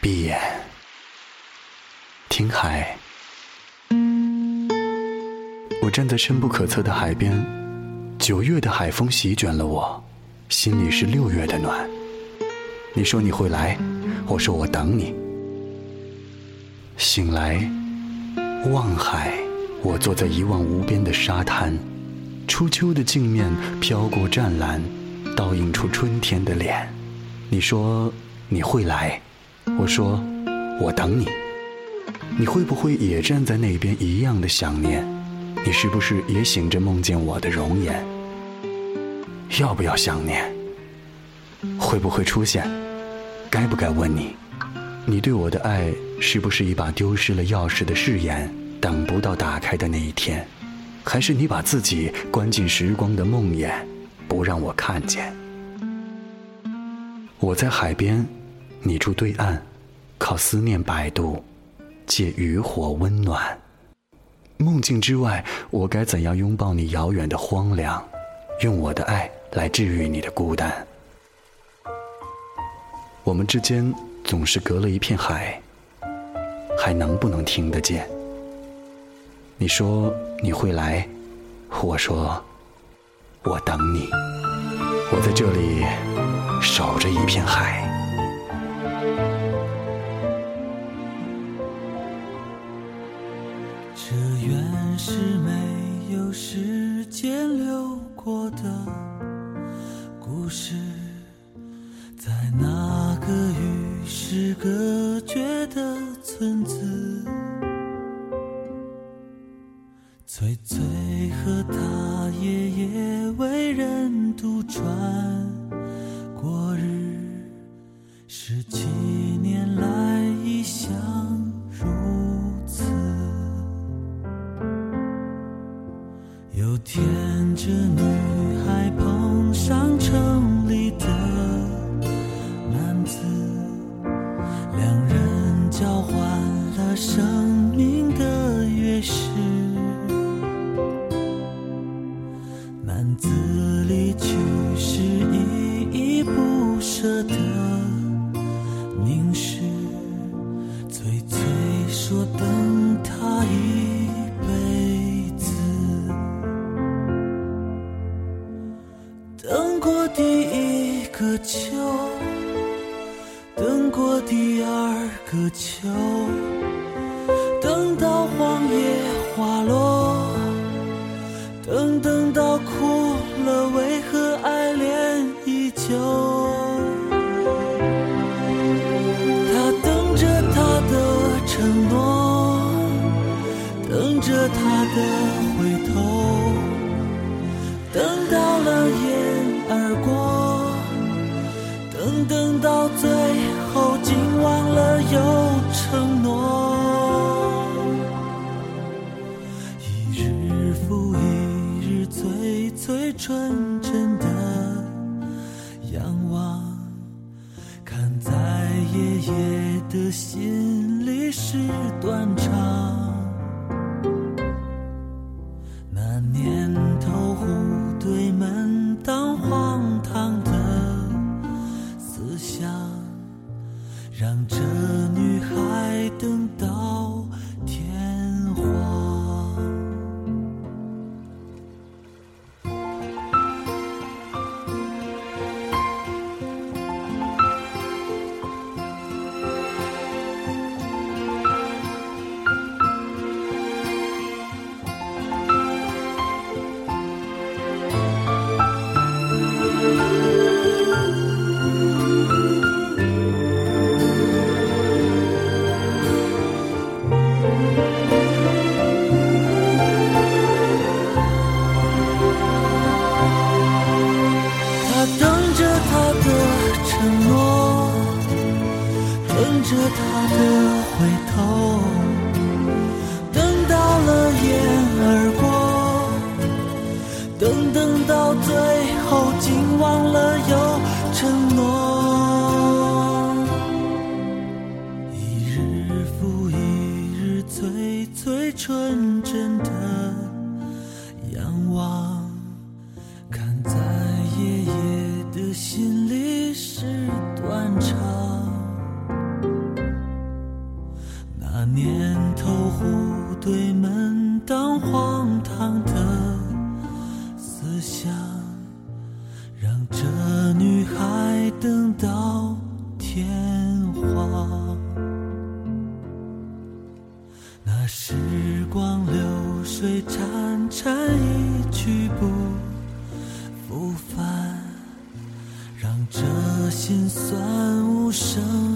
闭眼，听海。我站在深不可测的海边，九月的海风席卷了我，心里是六月的暖。你说你会来，我说我等你。醒来，望海，我坐在一望无边的沙滩，初秋的镜面飘过湛蓝，倒映出春天的脸。你说你会来，我说我等你。你会不会也站在那边一样的想念？你是不是也醒着梦见我的容颜？要不要想念？会不会出现？该不该问你？你对我的爱是不是一把丢失了钥匙的誓言，等不到打开的那一天？还是你把自己关进时光的梦魇，不让我看见？我在海边，你住对岸，靠思念摆渡，借渔火温暖。梦境之外，我该怎样拥抱你遥远的荒凉，用我的爱来治愈你的孤单？我们之间。总是隔了一片海，还能不能听得见？你说你会来，我说我等你。我在这里守着一片海。是没有时间流过的故事，在那个与世隔绝的村子，翠翠和他爷爷为人独传过日，十几天这女孩碰上城里的男子，两人。交换了生命的钥匙，男子离去时依依不舍的过第一个秋。等过第二个秋，等到黄叶花落，等等到哭了，为何爱恋依旧？他等着他的承诺，等着他的回头，等等到最。后竟忘了有承诺，一日复一日，最最纯真的仰望，看在爷爷的心里是断肠。心里是断肠那年头湖对门当荒唐的思想让这女孩等到天荒。那时光流水心酸无声。